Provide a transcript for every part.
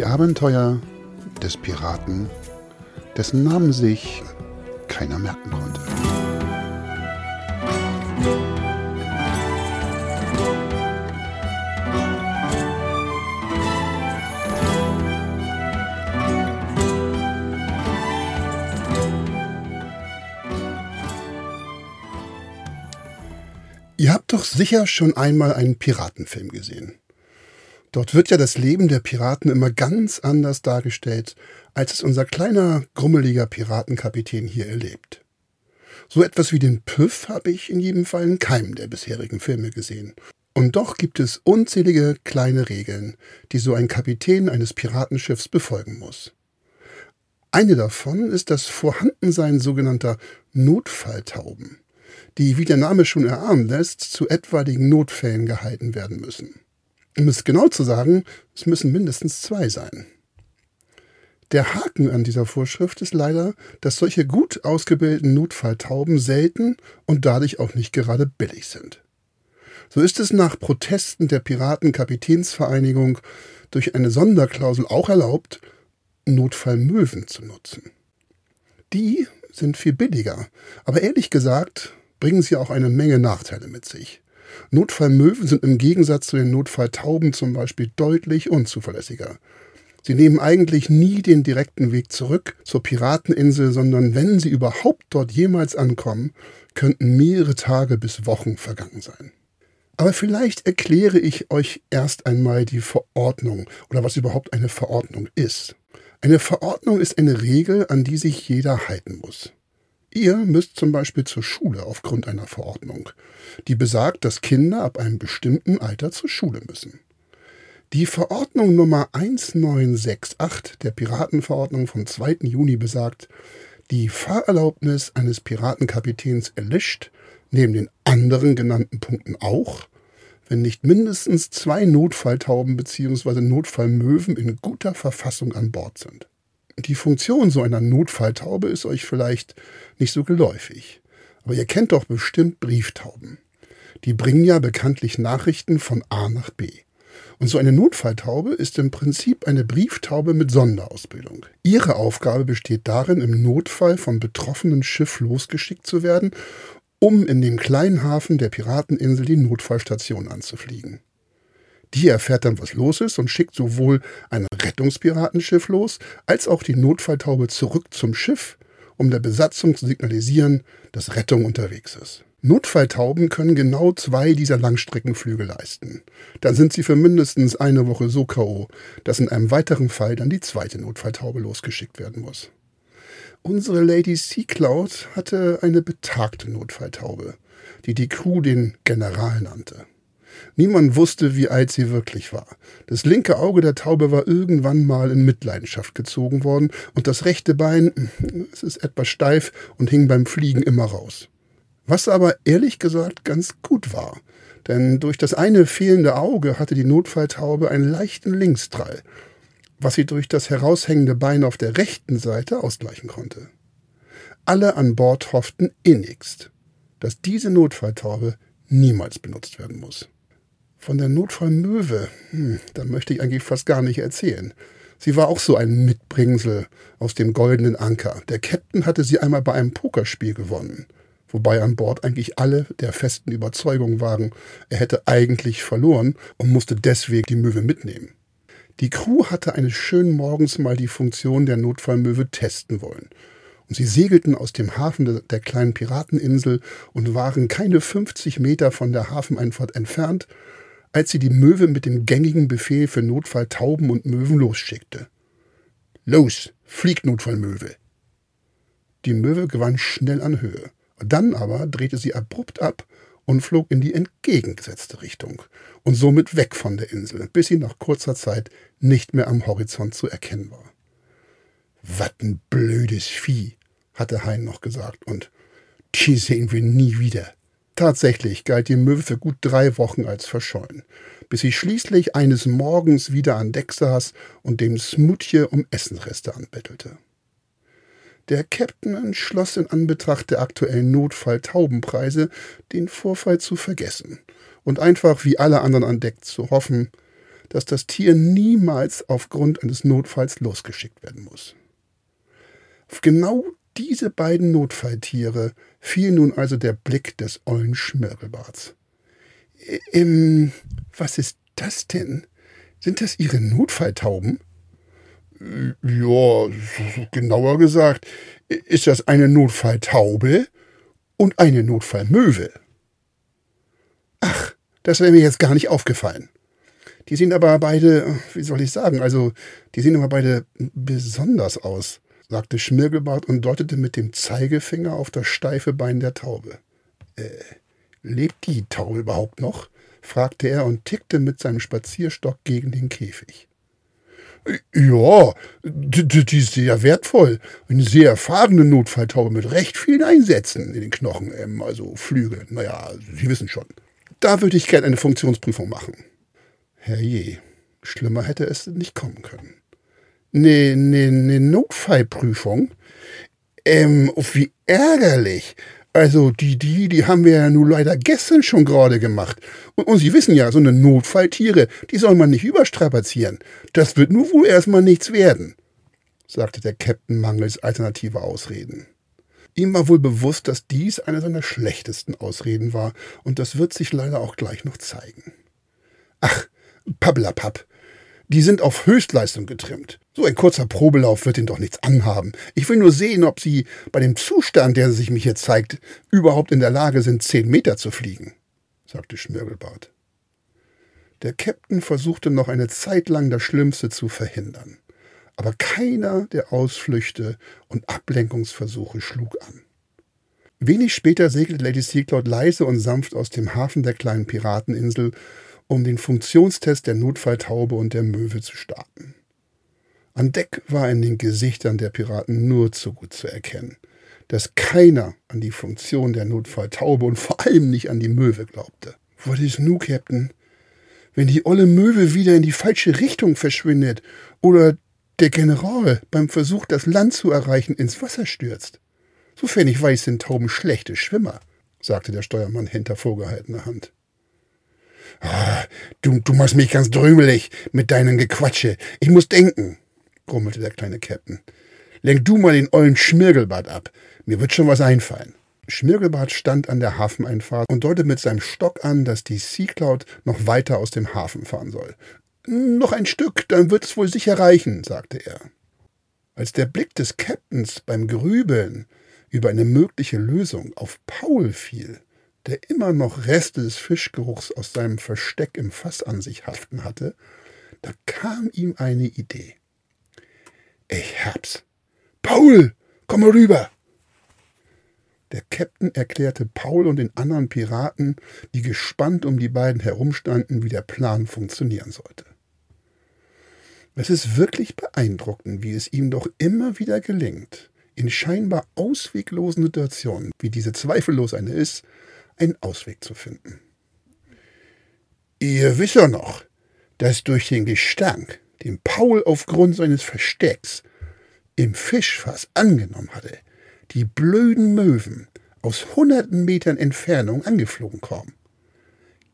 Die Abenteuer des Piraten, dessen Namen sich keiner merken konnte. Ihr habt doch sicher schon einmal einen Piratenfilm gesehen. Dort wird ja das Leben der Piraten immer ganz anders dargestellt, als es unser kleiner, grummeliger Piratenkapitän hier erlebt. So etwas wie den Püff habe ich in jedem Fall in keinem der bisherigen Filme gesehen. Und doch gibt es unzählige kleine Regeln, die so ein Kapitän eines Piratenschiffs befolgen muss. Eine davon ist das Vorhandensein sogenannter Notfalltauben die, wie der Name schon erahnen lässt, zu etwaigen Notfällen gehalten werden müssen. Um es genau zu sagen, es müssen mindestens zwei sein. Der Haken an dieser Vorschrift ist leider, dass solche gut ausgebildeten Notfalltauben selten und dadurch auch nicht gerade billig sind. So ist es nach Protesten der Piratenkapitänsvereinigung durch eine Sonderklausel auch erlaubt, Notfallmöwen zu nutzen. Die sind viel billiger, aber ehrlich gesagt bringen sie auch eine Menge Nachteile mit sich. Notfallmöwen sind im Gegensatz zu den Notfalltauben zum Beispiel deutlich unzuverlässiger. Sie nehmen eigentlich nie den direkten Weg zurück zur Pirateninsel, sondern wenn sie überhaupt dort jemals ankommen, könnten mehrere Tage bis Wochen vergangen sein. Aber vielleicht erkläre ich euch erst einmal die Verordnung oder was überhaupt eine Verordnung ist. Eine Verordnung ist eine Regel, an die sich jeder halten muss. Ihr müsst zum Beispiel zur Schule aufgrund einer Verordnung, die besagt, dass Kinder ab einem bestimmten Alter zur Schule müssen. Die Verordnung Nummer 1968 der Piratenverordnung vom 2. Juni besagt, die Fahrerlaubnis eines Piratenkapitäns erlischt, neben den anderen genannten Punkten auch, wenn nicht mindestens zwei Notfalltauben bzw. Notfallmöwen in guter Verfassung an Bord sind. Die Funktion so einer Notfalltaube ist euch vielleicht nicht so geläufig. Aber ihr kennt doch bestimmt Brieftauben. Die bringen ja bekanntlich Nachrichten von A nach B. Und so eine Notfalltaube ist im Prinzip eine Brieftaube mit Sonderausbildung. Ihre Aufgabe besteht darin, im Notfall vom betroffenen Schiff losgeschickt zu werden, um in dem kleinen Hafen der Pirateninsel die Notfallstation anzufliegen. Die erfährt dann, was los ist und schickt sowohl ein Rettungspiratenschiff los, als auch die Notfalltaube zurück zum Schiff, um der Besatzung zu signalisieren, dass Rettung unterwegs ist. Notfalltauben können genau zwei dieser Langstreckenflüge leisten. Dann sind sie für mindestens eine Woche so K.O., dass in einem weiteren Fall dann die zweite Notfalltaube losgeschickt werden muss. Unsere Lady Sea Cloud hatte eine betagte Notfalltaube, die die Crew den General nannte. Niemand wusste, wie alt sie wirklich war. Das linke Auge der Taube war irgendwann mal in Mitleidenschaft gezogen worden und das rechte Bein, es ist etwas steif und hing beim Fliegen immer raus. Was aber ehrlich gesagt ganz gut war, denn durch das eine fehlende Auge hatte die Notfalltaube einen leichten Linksdrall, was sie durch das heraushängende Bein auf der rechten Seite ausgleichen konnte. Alle an Bord hofften innigst, dass diese Notfalltaube niemals benutzt werden muss. Von der Notfallmöwe, hm, da möchte ich eigentlich fast gar nicht erzählen. Sie war auch so ein Mitbringsel aus dem goldenen Anker. Der Captain hatte sie einmal bei einem Pokerspiel gewonnen, wobei an Bord eigentlich alle der festen Überzeugung waren, er hätte eigentlich verloren und musste deswegen die Möwe mitnehmen. Die Crew hatte eines schönen Morgens mal die Funktion der Notfallmöwe testen wollen. Und sie segelten aus dem Hafen der kleinen Pirateninsel und waren keine 50 Meter von der Hafeneinfahrt entfernt, als sie die Möwe mit dem gängigen Befehl für Notfall Tauben und Möwen losschickte. Los, fliegt Notfallmöwe! Die Möwe gewann schnell an Höhe. Dann aber drehte sie abrupt ab und flog in die entgegengesetzte Richtung und somit weg von der Insel, bis sie nach kurzer Zeit nicht mehr am Horizont zu erkennen war. Was ein blödes Vieh, hatte Hein noch gesagt, und die sehen wir nie wieder. Tatsächlich galt die Möwe für gut drei Wochen als verschollen, bis sie schließlich eines Morgens wieder an Deck saß und dem Smutje um Essensreste anbettelte. Der Captain entschloss in Anbetracht der aktuellen Notfall-Taubenpreise, den Vorfall zu vergessen und einfach wie alle anderen an Deck zu hoffen, dass das Tier niemals aufgrund eines Notfalls losgeschickt werden muss. Auf genau diese beiden Notfalltiere fiel nun also der Blick des ollen Schmirgelbarts. Ähm, was ist das denn? Sind das Ihre Notfalltauben? Ja, genauer gesagt, ist das eine Notfalltaube und eine Notfallmöwe. Ach, das wäre mir jetzt gar nicht aufgefallen. Die sehen aber beide, wie soll ich sagen, also die sehen aber beide besonders aus, sagte Schmirgelbart und deutete mit dem Zeigefinger auf das steife Bein der Taube. Äh, lebt die Taube überhaupt noch? fragte er und tickte mit seinem Spazierstock gegen den Käfig. Ja, die, die ist sehr wertvoll. Eine sehr erfahrene Notfalltaube mit recht vielen Einsätzen in den Knochen, ähm, also Flügel. Naja, Sie wissen schon. Da würde ich gern eine Funktionsprüfung machen. Herrje, schlimmer hätte es nicht kommen können. Ne, ne, ne Notfallprüfung? Ähm, wie ärgerlich. Also die, die, die haben wir ja nun leider gestern schon gerade gemacht. Und, und Sie wissen ja, so eine Notfalltiere, die soll man nicht überstrapazieren. Das wird nur wohl erstmal nichts werden, sagte der Captain mangels alternative Ausreden. Ihm war wohl bewusst, dass dies eine seiner schlechtesten Ausreden war, und das wird sich leider auch gleich noch zeigen. Ach, Pabblapapp, die sind auf Höchstleistung getrimmt. So ein kurzer Probelauf wird ihnen doch nichts anhaben. Ich will nur sehen, ob sie bei dem Zustand, der sich mich hier zeigt, überhaupt in der Lage sind, zehn Meter zu fliegen, sagte Schmirgelbart. Der Käpt'n versuchte noch eine Zeit lang das Schlimmste zu verhindern. Aber keiner der Ausflüchte und Ablenkungsversuche schlug an. Wenig später segelte Lady Seacloud leise und sanft aus dem Hafen der kleinen Pirateninsel um den Funktionstest der Notfalltaube und der Möwe zu starten. An Deck war in den Gesichtern der Piraten nur zu gut zu erkennen, dass keiner an die Funktion der Notfalltaube und vor allem nicht an die Möwe glaubte. Was ist nu, Captain? Wenn die olle Möwe wieder in die falsche Richtung verschwindet oder der General beim Versuch, das Land zu erreichen, ins Wasser stürzt. Sofern ich weiß, sind Tauben schlechte Schwimmer, sagte der Steuermann hinter vorgehaltener Hand. Du, du machst mich ganz drümelig mit deinen Gequatsche. Ich muss denken, grummelte der kleine Captain. Lenk du mal den ollen Schmirgelbart ab. Mir wird schon was einfallen. Schmirgelbart stand an der Hafeneinfahrt und deutete mit seinem Stock an, dass die Sea Cloud noch weiter aus dem Hafen fahren soll. Noch ein Stück, dann wird es wohl sicher reichen, sagte er. Als der Blick des Captains beim Grübeln über eine mögliche Lösung auf Paul fiel, der immer noch Reste des Fischgeruchs aus seinem Versteck im Fass an sich haften hatte, da kam ihm eine Idee. Ich hab's. Paul, komm mal rüber! Der Käpt'n erklärte Paul und den anderen Piraten, die gespannt um die beiden herumstanden, wie der Plan funktionieren sollte. Es ist wirklich beeindruckend, wie es ihm doch immer wieder gelingt, in scheinbar ausweglosen Situationen, wie diese zweifellos eine ist, einen Ausweg zu finden. Ihr wisst ja noch, dass durch den Gestank, den Paul aufgrund seines Verstecks im Fischfass angenommen hatte, die blöden Möwen aus hunderten Metern Entfernung angeflogen kommen.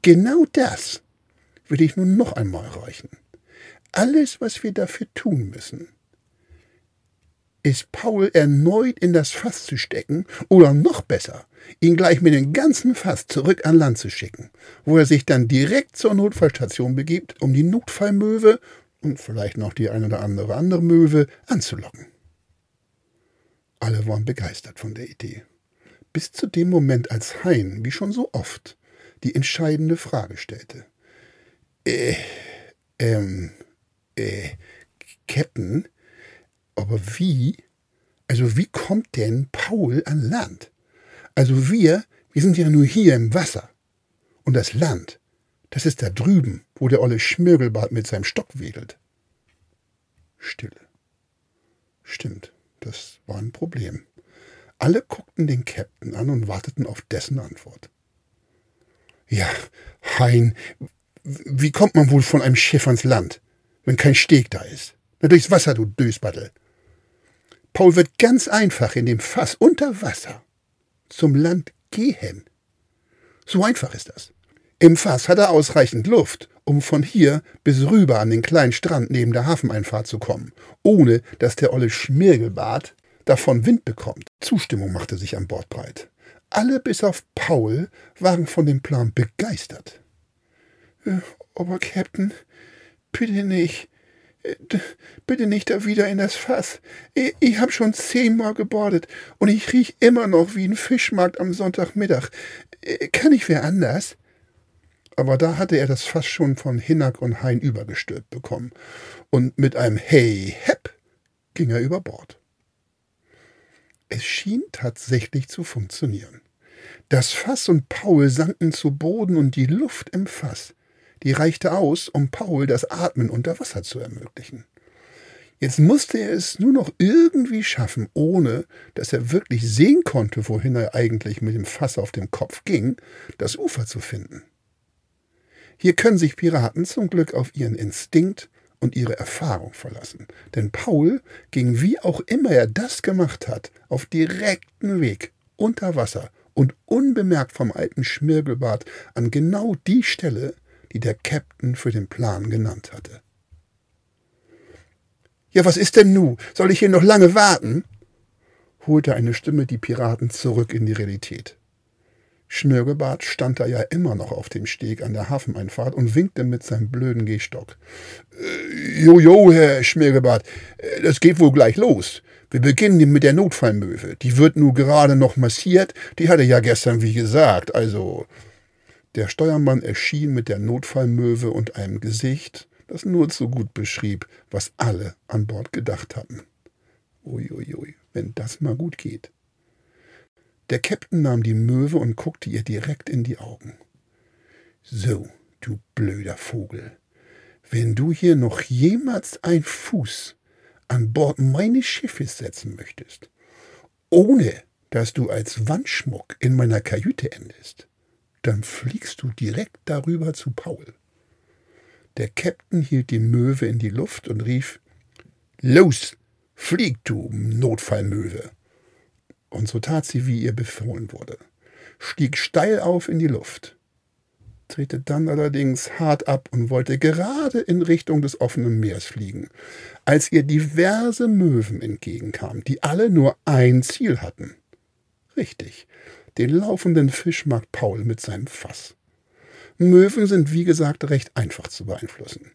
Genau das will ich nun noch einmal erreichen. Alles, was wir dafür tun müssen, ist Paul erneut in das Fass zu stecken oder noch besser, ihn gleich mit dem ganzen Fass zurück an Land zu schicken, wo er sich dann direkt zur Notfallstation begibt, um die Notfallmöwe und vielleicht noch die eine oder andere andere Möwe anzulocken. Alle waren begeistert von der Idee. Bis zu dem Moment, als Hein, wie schon so oft, die entscheidende Frage stellte. Äh, ähm, äh, Captain, aber wie? Also wie kommt denn Paul an Land? Also wir, wir sind ja nur hier im Wasser. Und das Land, das ist da drüben, wo der olle Schmirgelbart mit seinem Stock wedelt. Stille. Stimmt, das war ein Problem. Alle guckten den Captain an und warteten auf dessen Antwort. Ja, Hein, wie kommt man wohl von einem Schiff ans Land, wenn kein Steg da ist? Na, durchs Wasser, du Dösbattel. Paul wird ganz einfach in dem Fass unter Wasser zum Land gehen. So einfach ist das. Im Fass hat er ausreichend Luft um von hier bis rüber an den kleinen Strand neben der Hafeneinfahrt zu kommen, ohne dass der olle Schmirgelbart davon Wind bekommt. Zustimmung machte sich an Bord breit. Alle bis auf Paul waren von dem Plan begeistert. Äh, aber Captain, bitte nicht. Bitte nicht da wieder in das Fass. Ich, ich hab schon zehnmal gebordet und ich riech immer noch wie ein Fischmarkt am Sonntagmittag. Äh, kann ich wer anders? Aber da hatte er das Fass schon von Hinnack und Hein übergestülpt bekommen. Und mit einem Hey, Hepp ging er über Bord. Es schien tatsächlich zu funktionieren. Das Fass und Paul sanken zu Boden und die Luft im Fass, die reichte aus, um Paul das Atmen unter Wasser zu ermöglichen. Jetzt musste er es nur noch irgendwie schaffen, ohne dass er wirklich sehen konnte, wohin er eigentlich mit dem Fass auf dem Kopf ging, das Ufer zu finden. Hier können sich Piraten zum Glück auf ihren Instinkt und ihre Erfahrung verlassen. Denn Paul ging, wie auch immer er das gemacht hat, auf direkten Weg unter Wasser und unbemerkt vom alten Schmirgelbart an genau die Stelle, die der Captain für den Plan genannt hatte. Ja, was ist denn nu? Soll ich hier noch lange warten? holte eine Stimme die Piraten zurück in die Realität. Schmirgelbart stand da ja immer noch auf dem Steg an der Hafeneinfahrt und winkte mit seinem blöden Gehstock. Äh, Jojo, Herr Schmirgelbart, äh, das geht wohl gleich los. Wir beginnen mit der Notfallmöwe. Die wird nur gerade noch massiert. Die hatte ja gestern wie gesagt. Also. Der Steuermann erschien mit der Notfallmöwe und einem Gesicht, das nur zu gut beschrieb, was alle an Bord gedacht hatten. Uiuiui, wenn das mal gut geht. Der Käpt'n nahm die Möwe und guckte ihr direkt in die Augen. So, du blöder Vogel, wenn du hier noch jemals ein Fuß an Bord meines Schiffes setzen möchtest, ohne dass du als Wandschmuck in meiner Kajüte endest, dann fliegst du direkt darüber zu Paul. Der Käpt'n hielt die Möwe in die Luft und rief Los, flieg, du Notfallmöwe und so tat sie, wie ihr befohlen wurde, stieg steil auf in die Luft, drehte dann allerdings hart ab und wollte gerade in Richtung des offenen Meeres fliegen, als ihr diverse Möwen entgegenkamen, die alle nur ein Ziel hatten. Richtig, den laufenden Fischmarkt Paul mit seinem Fass. Möwen sind wie gesagt recht einfach zu beeinflussen.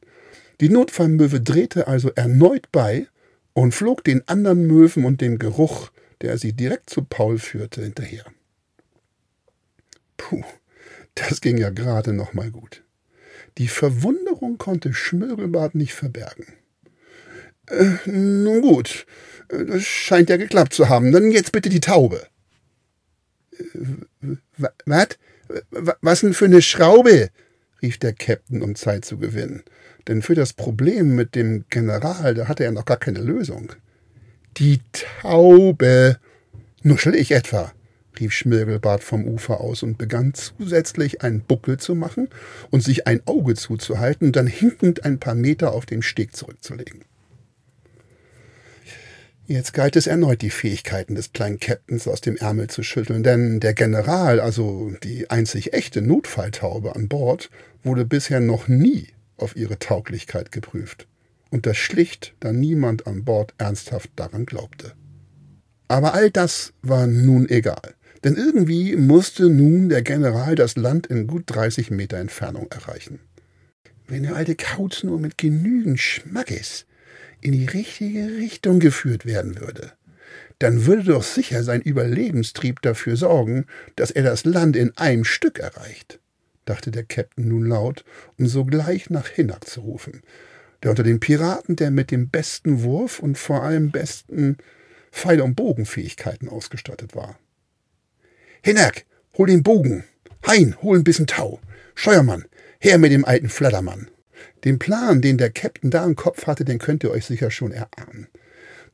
Die Notfallmöwe drehte also erneut bei und flog den anderen Möwen und dem Geruch der sie direkt zu Paul führte, hinterher. Puh, das ging ja gerade noch mal gut. Die Verwunderung konnte Schmirgelbart nicht verbergen. Äh, nun gut, äh, das scheint ja geklappt zu haben. Dann jetzt bitte die Taube. Was? Was denn für eine Schraube? rief der Captain, um Zeit zu gewinnen. Denn für das Problem mit dem General, da hatte er noch gar keine Lösung. Die Taube! Nuschel ich etwa? rief Schmirgelbart vom Ufer aus und begann zusätzlich einen Buckel zu machen und sich ein Auge zuzuhalten und dann hinkend ein paar Meter auf dem Steg zurückzulegen. Jetzt galt es erneut, die Fähigkeiten des kleinen Captains aus dem Ärmel zu schütteln, denn der General, also die einzig echte Notfalltaube an Bord, wurde bisher noch nie auf ihre Tauglichkeit geprüft und das schlicht, da niemand an Bord ernsthaft daran glaubte. Aber all das war nun egal, denn irgendwie musste nun der General das Land in gut 30 Meter Entfernung erreichen. Wenn der alte Kauz nur mit genügend Schmackes in die richtige Richtung geführt werden würde, dann würde doch sicher sein Überlebenstrieb dafür sorgen, dass er das Land in einem Stück erreicht, dachte der Captain nun laut, um sogleich nach Hinnack zu rufen, der unter den Piraten der mit dem besten Wurf und vor allem besten Pfeil- und Bogenfähigkeiten ausgestattet war. Hinnack, hol den Bogen! Hein, hol ein bisschen Tau! Steuermann, her mit dem alten Flattermann! Den Plan, den der Captain da im Kopf hatte, den könnt ihr euch sicher schon erahnen.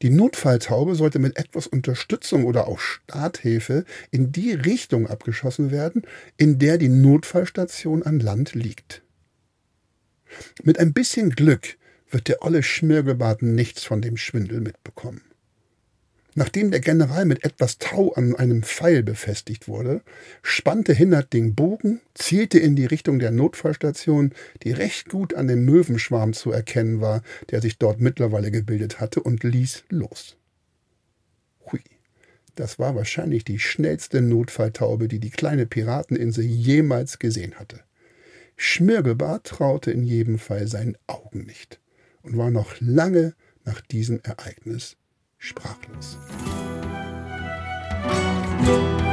Die Notfalltaube sollte mit etwas Unterstützung oder auch Starthilfe in die Richtung abgeschossen werden, in der die Notfallstation an Land liegt. Mit ein bisschen Glück wird der olle Schmirgelbart nichts von dem Schwindel mitbekommen. Nachdem der General mit etwas Tau an einem Pfeil befestigt wurde, spannte Hinnert den Bogen, zielte in die Richtung der Notfallstation, die recht gut an dem Möwenschwarm zu erkennen war, der sich dort mittlerweile gebildet hatte, und ließ los. Hui, das war wahrscheinlich die schnellste Notfalltaube, die die kleine Pirateninsel jemals gesehen hatte. Schmirgelbart traute in jedem Fall seinen Augen nicht und war noch lange nach diesem Ereignis sprachlos. Musik